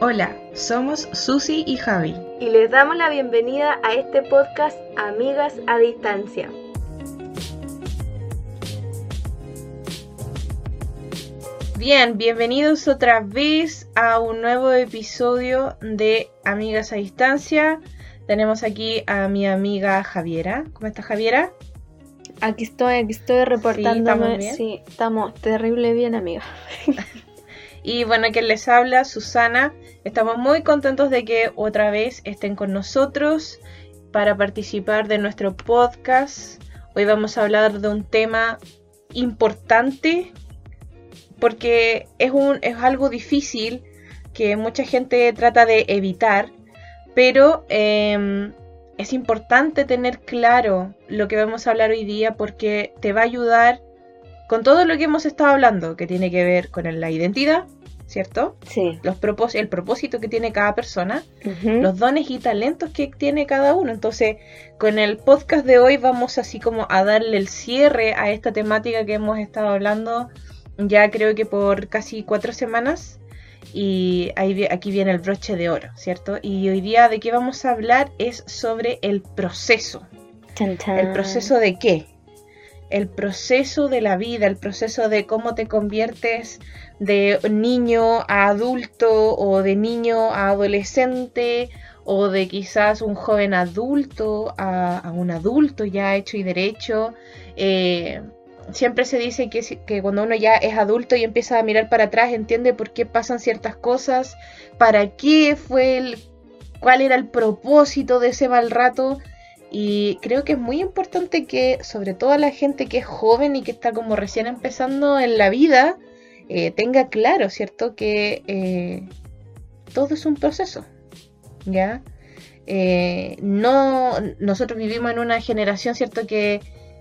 Hola, somos Susi y Javi. Y les damos la bienvenida a este podcast Amigas a Distancia. Bien, bienvenidos otra vez a un nuevo episodio de Amigas a Distancia. Tenemos aquí a mi amiga Javiera. ¿Cómo estás, Javiera? Aquí estoy, aquí estoy reportándome. bien? Sí, estamos terrible bien, amiga. Y bueno, quien les habla, Susana. Estamos muy contentos de que otra vez estén con nosotros para participar de nuestro podcast. Hoy vamos a hablar de un tema importante porque es, un, es algo difícil que mucha gente trata de evitar, pero eh, es importante tener claro lo que vamos a hablar hoy día porque te va a ayudar con todo lo que hemos estado hablando, que tiene que ver con la identidad, ¿cierto? Sí. Los propós el propósito que tiene cada persona, los dones y talentos que tiene cada uno. Entonces, con el podcast de hoy vamos así como a darle el cierre a esta temática que hemos estado hablando ya creo que por casi cuatro semanas. Y ahí, aquí viene el broche de oro, ¿cierto? Y hoy día de qué vamos a hablar es sobre el proceso. ¿El proceso de qué? El proceso de la vida, el proceso de cómo te conviertes de niño a adulto o de niño a adolescente o de quizás un joven adulto a, un adulto ya hecho y derecho. Eh, siempre se dice que, que cuando uno ya es adulto y empieza a mirar para atrás entiende por qué pasan ciertas cosas, para qué fue el, cuál era el propósito de ese mal rato. Y creo que es muy importante que, sobre todo la gente que es joven y que está como recién empezando en la vida, eh, tenga claro, ¿cierto? Que eh, todo es un proceso, ¿ya? Eh, no, nosotros vivimos en una generación, ¿cierto? Que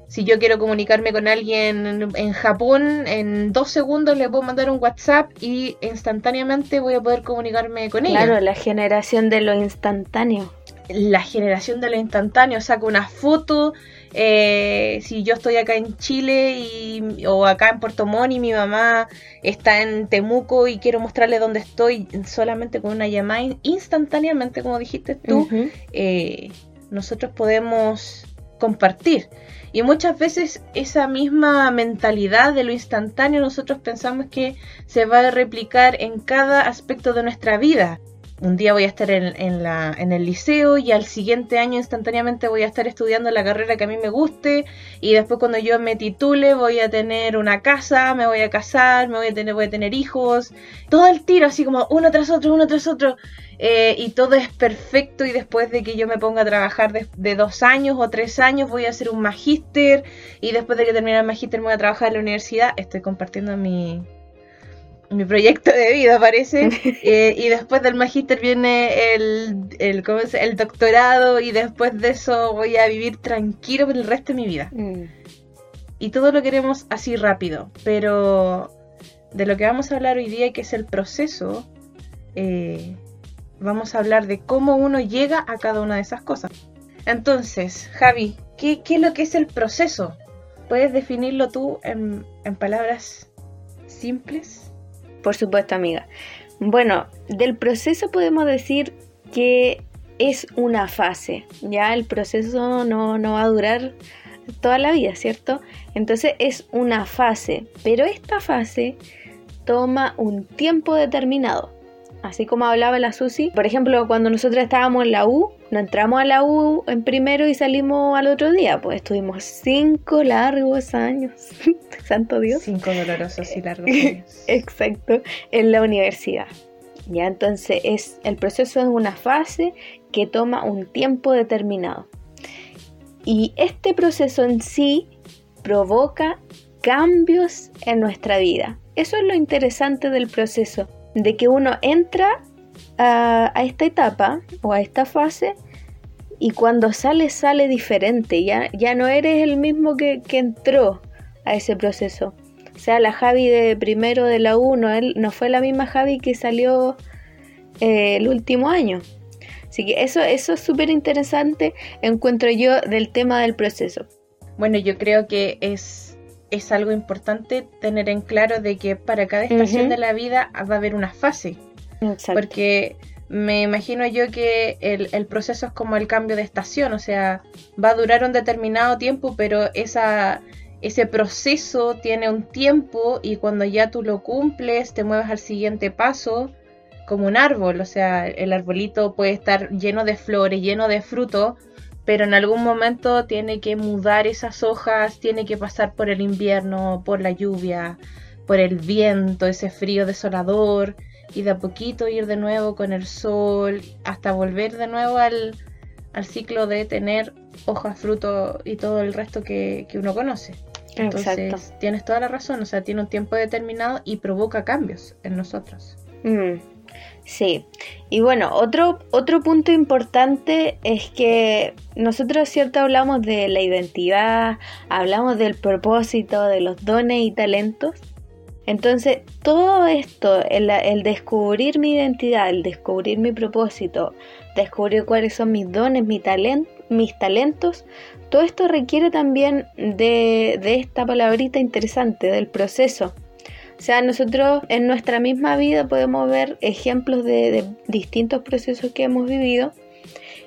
si yo quiero comunicarme con alguien en, en Japón, en dos segundos le puedo mandar un WhatsApp y instantáneamente voy a poder comunicarme con ella Claro, la generación de lo instantáneo. La generación de lo instantáneo, saco una foto, eh, si yo estoy acá en Chile y, o acá en Puerto Montt y mi mamá está en Temuco y quiero mostrarle dónde estoy solamente con una llamada in- instantáneamente, como dijiste tú, eh, nosotros podemos compartir. Y muchas veces esa misma mentalidad de lo instantáneo nosotros pensamos que se va a replicar en cada aspecto de nuestra vida. Un día voy a estar en, la, en el liceo y al siguiente año instantáneamente voy a estar estudiando la carrera que a mí me guste y después cuando yo me titule voy a tener una casa, me voy a casar, me voy a tener, voy a tener hijos, todo el tiro así como uno tras otro, uno tras otro. Eh, y todo es perfecto y después de que yo me ponga a trabajar de, dos años o tres años voy a hacer un magíster y después de que termine el magíster voy a trabajar en la universidad, estoy compartiendo mi, mi proyecto de vida parece Eh, y después del magíster viene el, el, ¿cómo se- el doctorado y después de eso voy a vivir tranquilo por el resto de mi vida Mm. y todo lo queremos así rápido, pero de lo que vamos a hablar hoy día, que es el proceso, eh, vamos a hablar de cómo uno llega a cada una de esas cosas. Entonces, Javi, ¿qué, qué es lo que es el proceso? ¿Puedes definirlo tú en, en palabras simples? Por supuesto, amiga. Bueno, del proceso podemos decir que es una fase. Ya el proceso no, no va a durar toda la vida, ¿cierto? Entonces es una fase, pero esta fase toma un tiempo determinado. Así como hablaba la Susi, por ejemplo, cuando nosotros estábamos en la U, no entramos a la U en primero y salimos al otro día, pues estuvimos cinco largos años, santo Dios. Cinco dolorosos y largos años. Exacto, en la universidad. Ya entonces es el proceso es una fase que toma un tiempo determinado. Y este proceso en sí provoca cambios en nuestra vida. Eso es lo interesante del proceso, de que uno entra a, a esta etapa o a esta fase y cuando sale sale diferente, ya, ya no eres el mismo que, que entró a ese proceso. O sea, la Javi de primero de la U no, él, no fue la misma Javi que salió eh, el último año. Así que eso, eso es súper interesante, encuentro yo, del tema del proceso. Bueno, yo creo que es, es algo importante tener en claro de que para cada estación de la vida va a haber una fase. Porque me imagino yo que el, el, proceso es como el cambio de estación, o sea, va a durar un determinado tiempo, pero esa, ese proceso tiene un tiempo y cuando ya tú lo cumples, te mueves al siguiente paso como un árbol, o sea, el arbolito puede estar lleno de flores, lleno de frutos, pero en algún momento tiene que mudar esas hojas, tiene que pasar por el invierno, por la lluvia, por el viento, ese frío desolador, y de a poquito ir de nuevo con el sol, hasta volver de nuevo al, ciclo de tener hojas, frutos y todo el resto que, uno conoce. Entonces, tienes toda la razón, o sea, tiene un tiempo determinado y provoca cambios en nosotros. Mm. Sí, y bueno, otro, otro punto importante es que nosotros, cierto, hablamos de la identidad, hablamos del propósito, de los dones y talentos. Entonces, todo esto, el, el descubrir mi identidad, el descubrir mi propósito, descubrir cuáles son mis dones, mi mis talentos, todo esto requiere también de, de esta palabrita interesante, del proceso o sea, nosotros en nuestra misma vida podemos ver ejemplos de, distintos procesos que hemos vivido.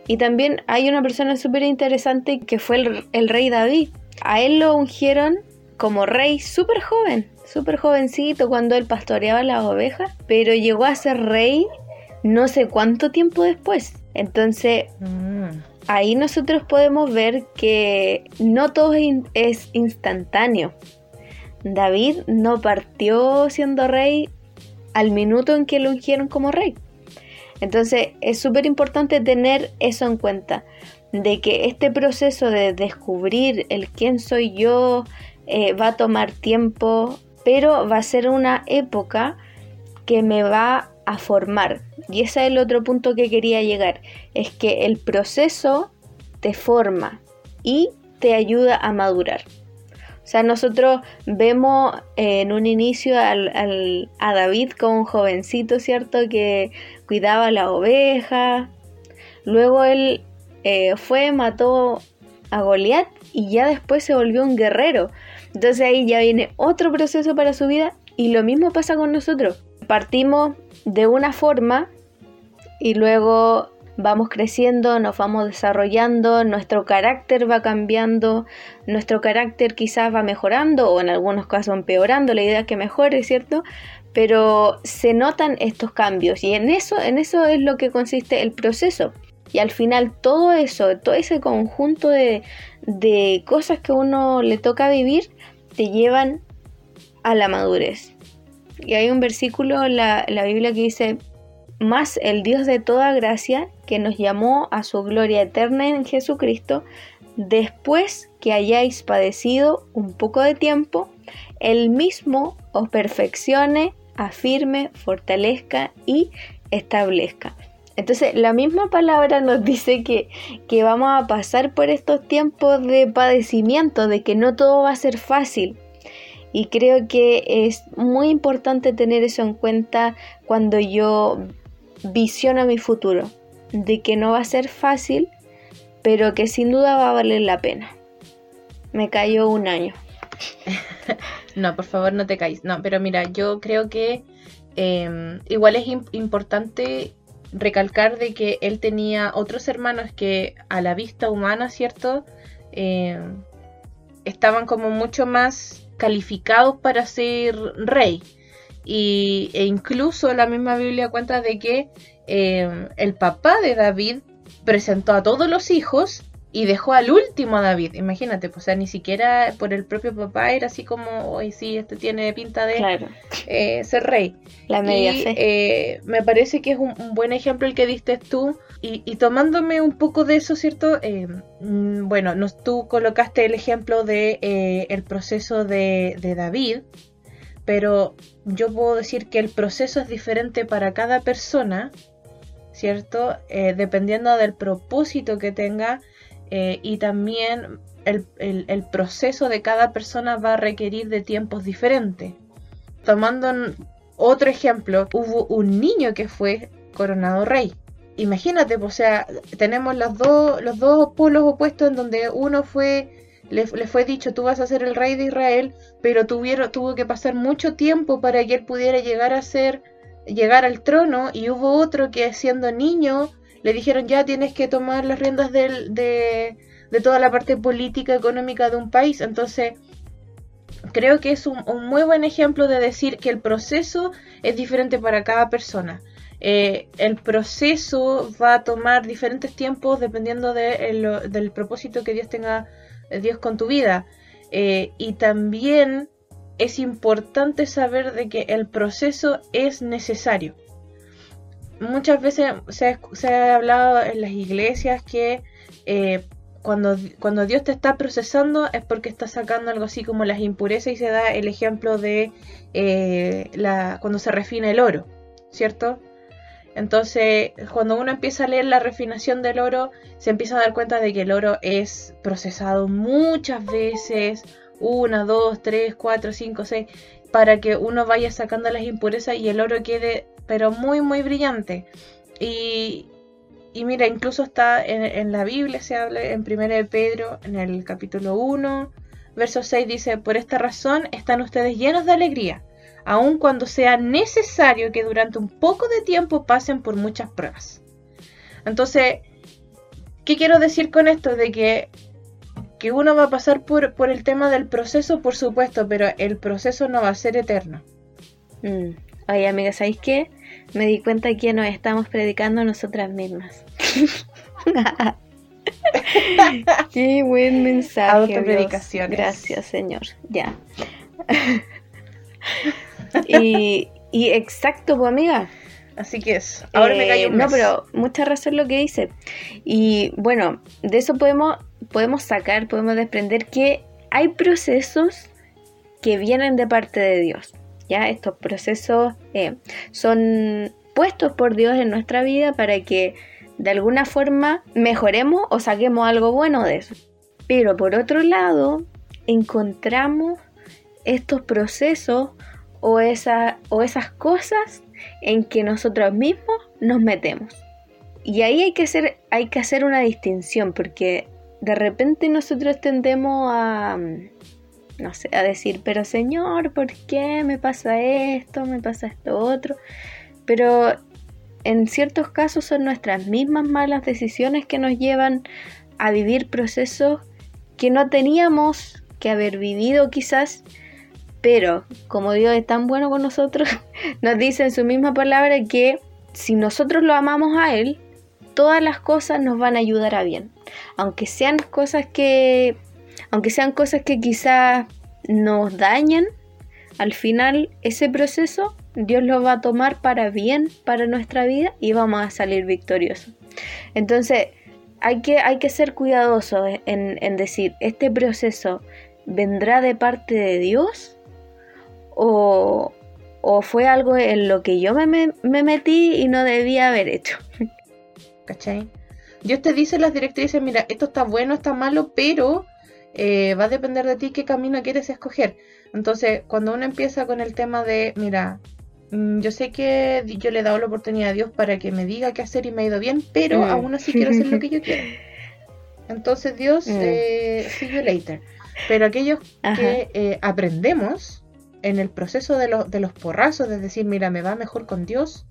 Y también hay una persona súper interesante que fue el, rey David. A él lo ungieron como rey súper joven, súper jovencito cuando él pastoreaba las ovejas, pero llegó a ser rey no sé cuánto tiempo después. Entonces, mm. ahí nosotros podemos ver que no todo es instantáneo. David no partió siendo rey al minuto en que lo ungieron como rey. Entonces es súper importante tener eso en cuenta, de que este proceso de descubrir el quién soy yo eh, va a tomar tiempo, pero va a ser una época que me va a formar. Y ese es el otro punto que quería llegar, es que el proceso te forma y te ayuda a madurar. O sea, nosotros vemos en un inicio al, a David como un jovencito, ¿cierto? Que cuidaba la oveja. Luego él eh, fue, mató a Goliat y ya después se volvió un guerrero. Entonces ahí ya viene otro proceso para su vida y lo mismo pasa con nosotros. Partimos de una forma y luego vamos creciendo, nos vamos desarrollando, nuestro carácter va cambiando, nuestro carácter quizás va mejorando o en algunos casos empeorando, la idea es que mejore, ¿cierto? Pero se notan estos cambios y en eso, en eso es lo que consiste el proceso. Y al final todo eso, todo ese conjunto de, de cosas que uno le toca vivir, te llevan a la madurez. Y hay un versículo en la, en la Biblia que dice, más el Dios de toda gracia, que nos llamó a su gloria eterna en Jesucristo, después que hayáis padecido un poco de tiempo, Él mismo os perfeccione, afirme, fortalezca y establezca. Entonces, la misma palabra nos dice que, que, vamos a pasar por estos tiempos de padecimiento, de que no todo va a ser fácil. Y creo que es muy importante tener eso en cuenta cuando yo visión mi futuro, de que no va a ser fácil, pero que sin duda va a valer la pena. Me cayó un año. no, por favor no te caes. No, pero mira, yo creo que em, igual es importante recalcar de que él tenía otros hermanos que a la vista humana, ¿cierto? Em, estaban como mucho más calificados para ser rey. Y, e incluso la misma Biblia cuenta de que eh, el papá de David presentó a todos los hijos y dejó al último David. Imagínate, pues, o sea, ni siquiera por el propio papá era así como, hoy sí, este tiene pinta de eh, ser rey. La media y, eh, me parece que es un, buen ejemplo el que diste tú. Y, tomándome un poco de eso, ¿cierto? Mm, bueno, nos, tú colocaste el ejemplo de el proceso de, de David, pero yo puedo decir que el proceso es diferente para cada persona, ¿cierto? Eh, dependiendo del propósito que tenga eh, y también el, proceso de cada persona va a requerir de tiempos diferentes. Tomando otro ejemplo, hubo un niño que fue coronado rey. Imagínate, o sea, tenemos los dos, los dos polos opuestos en donde uno fue le, fue dicho, tú vas a ser el rey de Israel, pero tuvieron, tuvo que pasar mucho tiempo para que él pudiera llegar a ser llegar al trono y hubo otro que siendo niño le dijeron ya tienes que tomar las riendas del, de, de toda la parte política, económica de un país. Entonces, creo que es un, muy buen ejemplo de decir que el proceso es diferente para cada persona. Eh, el proceso va a tomar diferentes tiempos dependiendo del propósito que Dios tenga eh, Dios con tu vida. Eh, y también es importante saber de que el proceso es necesario. Muchas veces se ha, hablado en las iglesias que cuando, cuando Dios te está procesando es porque está sacando algo así como las impurezas y se da el ejemplo de eh, la, cuando se refina el oro, ¿cierto? Entonces, cuando uno empieza a leer la refinación del oro, se empieza a dar cuenta de que el oro es procesado muchas veces, una, dos, tres, cuatro, cinco, seis, para que uno vaya sacando las impurezas y el oro quede, pero muy, muy brillante. Y, y mira, incluso está en, la Biblia, se habla en 1 de Pedro, en el capítulo 1, verso 6 dice, por esta razón están ustedes llenos de alegría, aun cuando sea necesario que durante un poco de tiempo pasen por muchas pruebas. Entonces, ¿qué quiero decir con esto? De que, que uno va a pasar por, por el tema del proceso, por supuesto, pero el proceso no va a ser eterno. Mm. Oye, amiga, ¿sabéis qué? Me di cuenta que nos estamos predicando nosotras mismas. qué buen mensaje. Autopredicación. Gracias, Señor. Ya. y, y exacto, pues amiga. Así que es. Ahora me callo un No, pero mucha razón lo que dice. Y bueno, de eso podemos, podemos sacar, podemos desprender que hay procesos que vienen de parte de Dios. Estos procesos eh, son puestos por Dios en nuestra vida para que de alguna forma mejoremos o saquemos algo bueno de eso. Pero por otro lado, encontramos estos procesos o, o esas cosas en que nosotros mismos nos metemos. Y ahí hay que hacer, hay que hacer una distinción porque de repente nosotros tendemos a, no sé, a decir, pero Señor, ¿por qué me pasa esto? Me pasa esto otro. Pero en ciertos casos son nuestras mismas malas decisiones que nos llevan a vivir procesos que no teníamos que haber vivido quizás, pero como Dios es tan bueno con nosotros, nos dice en su misma palabra que si nosotros lo amamos a Él, todas las cosas nos van a ayudar a bien. Aunque sean cosas que aunque sean cosas que quizás nos dañan, al final ese proceso Dios lo va a tomar para bien para nuestra vida y vamos a salir victoriosos. Entonces hay que, hay que ser cuidadosos en, en decir, ¿este proceso vendrá de parte de Dios? ¿O, o fue algo en lo que yo me, me, metí y no debía haber hecho? ¿Cachai? Dios te dice las directrices, mira, esto está bueno, está malo, pero eh, va a depender de ti qué camino quieres escoger. Entonces, cuando uno empieza con el tema de, mira, mm, yo sé que yo le he dado la oportunidad a Dios para que me diga qué hacer y me ha ido bien, pero mm. aún así quiero hacer lo que yo quiero. Entonces, Dios, mm. eh, see you later. Pero aquellos que eh, aprendemos en el proceso de, de los porrazos, de decir, mira, me va mejor con Dios,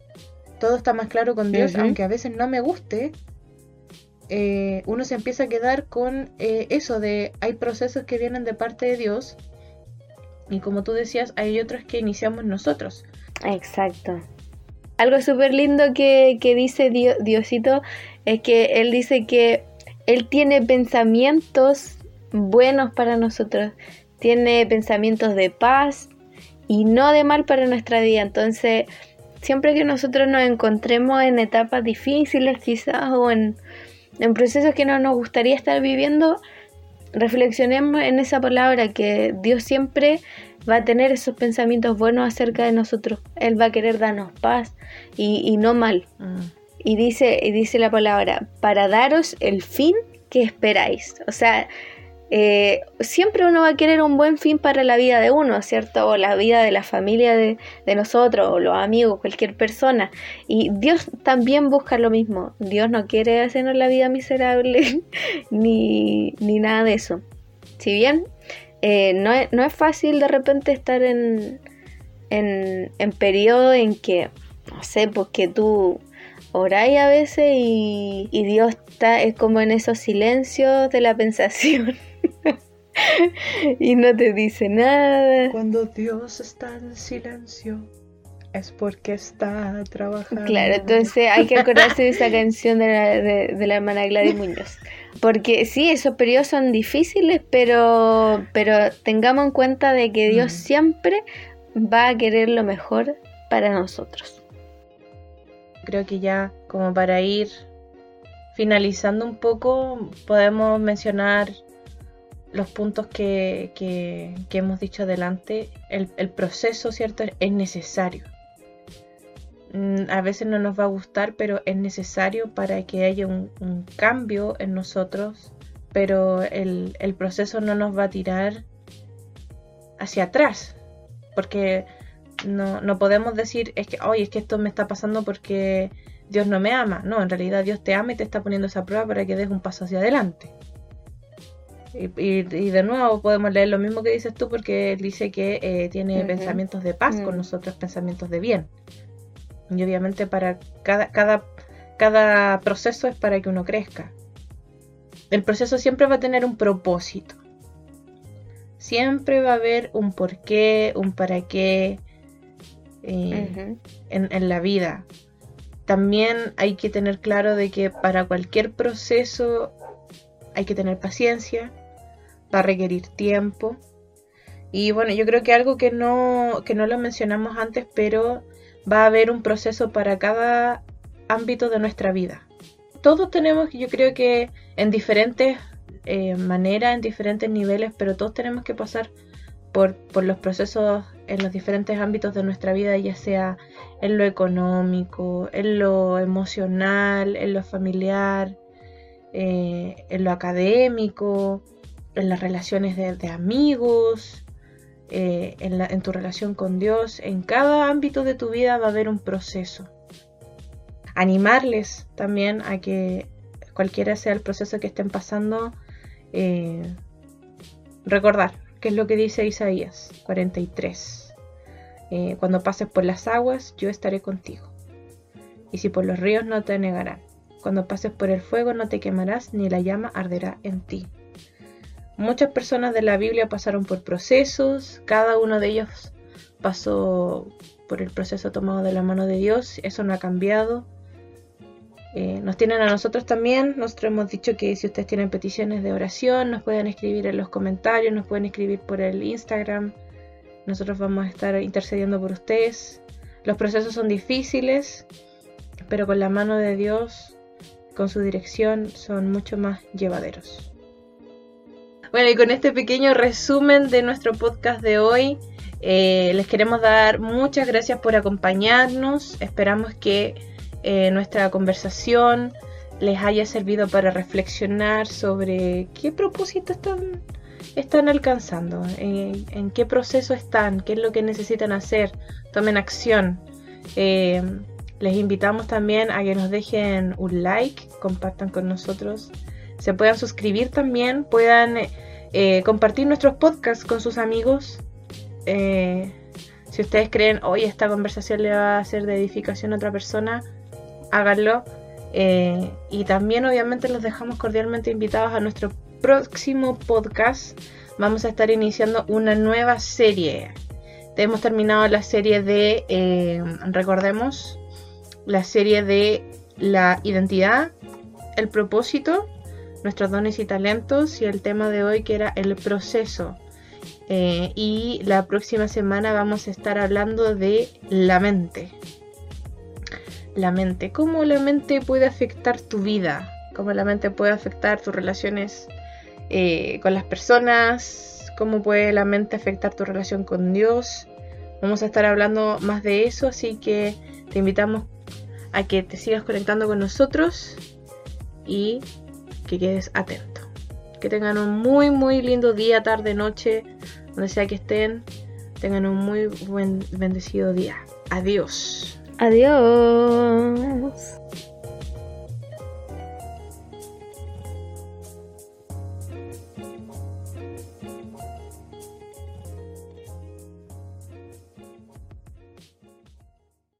todo está más claro con Dios, aunque a veces no me guste, eh, uno se empieza a quedar con eh, eso de hay procesos que vienen de parte de Dios y como tú decías, hay otros que iniciamos nosotros. Exacto. Algo súper lindo que, dice Diosito es que Él dice que Él tiene pensamientos buenos para nosotros, tiene pensamientos de paz y no de mal para nuestra vida. Entonces, siempre que nosotros nos encontremos en etapas difíciles quizás o en, en procesos que no nos gustaría estar viviendo, reflexionemos en esa palabra que Dios siempre va a tener esos pensamientos buenos acerca de nosotros. Él va a querer darnos paz y, no mal. Mm. Y dice, y dice la palabra, para daros el fin que esperáis. O sea, eh, siempre uno va a querer un buen fin para la vida de uno, ¿cierto? O la vida de la familia de, nosotros, o los amigos, cualquier persona. Y Dios también busca lo mismo. Dios no quiere hacernos la vida miserable ni, nada de eso. Si bien eh, no, es, fácil de repente estar en, en, en periodo en que no sé, porque pues tú oráis a veces y, y Dios está, es como en esos silencios de la pensación. y no te dice nada. Cuando Dios está en silencio, es porque está trabajando. Claro, entonces hay que acordarse de esa canción de la, de, la hermana Gladys Muñoz. Porque sí, esos periodos son difíciles, pero, pero tengamos en cuenta de que Dios mm. siempre va a querer lo mejor para nosotros. Creo que ya como para ir finalizando un poco, podemos mencionar los puntos que, hemos dicho adelante. El, el proceso, ¿cierto? Es necesario Mm, a veces no nos va a gustar, pero es necesario para que haya un, cambio en nosotros, pero el, proceso no nos va a tirar hacia atrás, porque no, podemos decir, es que, oye, es que esto me está pasando porque Dios no me ama. No, en realidad Dios te ama y te está poniendo esa prueba para que des un paso hacia adelante. Y, de nuevo podemos leer lo mismo que dices tú porque él dice que eh, tiene pensamientos de paz con mm. nosotros, pensamientos de bien. Y obviamente para cada, cada, cada proceso es para que uno crezca. El proceso siempre va a tener un propósito. Siempre va a haber un porqué, un para qué eh, en, en la vida. También hay que tener claro de que para cualquier proceso hay que tener paciencia, va a requerir tiempo. Y bueno, yo creo que algo que no, que no lo mencionamos antes, pero va a haber un proceso para cada ámbito de nuestra vida. Todos tenemos, yo creo que en diferentes eh, maneras, en diferentes niveles, pero todos tenemos que pasar por, los procesos en los diferentes ámbitos de nuestra vida, ya sea en lo económico, en lo emocional, en lo familiar, eh, en lo académico, en las relaciones de amigos, eh, en, tu relación con Dios, en cada ámbito de tu vida va a haber un proceso. Animarles también a que cualquiera sea el proceso que estén pasando, eh, recordar qué es lo que dice Isaías 43. Eh, cuando pases por las aguas, yo estaré contigo. Y si por los ríos no te negarán. Cuando pases por el fuego no te quemarás, ni la llama arderá en ti. Muchas personas de la Biblia pasaron por procesos, cada uno de ellos pasó por el proceso tomado de la mano de Dios, eso no ha cambiado. Eh, nos tienen a nosotros también, nosotros hemos dicho que si ustedes tienen peticiones de oración, nos pueden escribir en los comentarios, nos pueden escribir por el Instagram, nosotros vamos a estar intercediendo por ustedes. Los procesos son difíciles, pero con la mano de Dios, con su dirección, son mucho más llevaderos. Bueno, y con este pequeño resumen de nuestro podcast de hoy, eh, les queremos dar muchas gracias por acompañarnos. Esperamos que eh, nuestra conversación les haya servido para reflexionar sobre qué propósito están, están alcanzando, eh, en qué proceso están, qué es lo que necesitan hacer, tomen acción. les invitamos también a que nos dejen un like, compartan con nosotros se puedan suscribir también, puedan eh, compartir nuestros podcasts con sus amigos. Eh, si ustedes creen, hoy esta conversación le va a hacer de edificación a otra persona, háganlo. Eh, y también obviamente los dejamos cordialmente invitados a nuestro próximo podcast. Vamos a estar iniciando una nueva serie. Hemos terminado la serie de, recordemos, la serie de la identidad, el propósito nuestros dones y talentos y el tema de hoy que era el proceso. Eh, y la próxima semana vamos a estar hablando de la mente. La mente, cómo la mente puede afectar tu vida, cómo la mente puede afectar tus relaciones eh, con las personas, cómo puede la mente afectar tu relación con Dios. Vamos a estar hablando más de eso, así que te invitamos a que te sigas conectando con nosotros y que quedes atento. Que tengan un muy, muy lindo día, tarde, noche, donde sea que estén. Tengan un muy buen, bendecido día. Adiós. Adiós.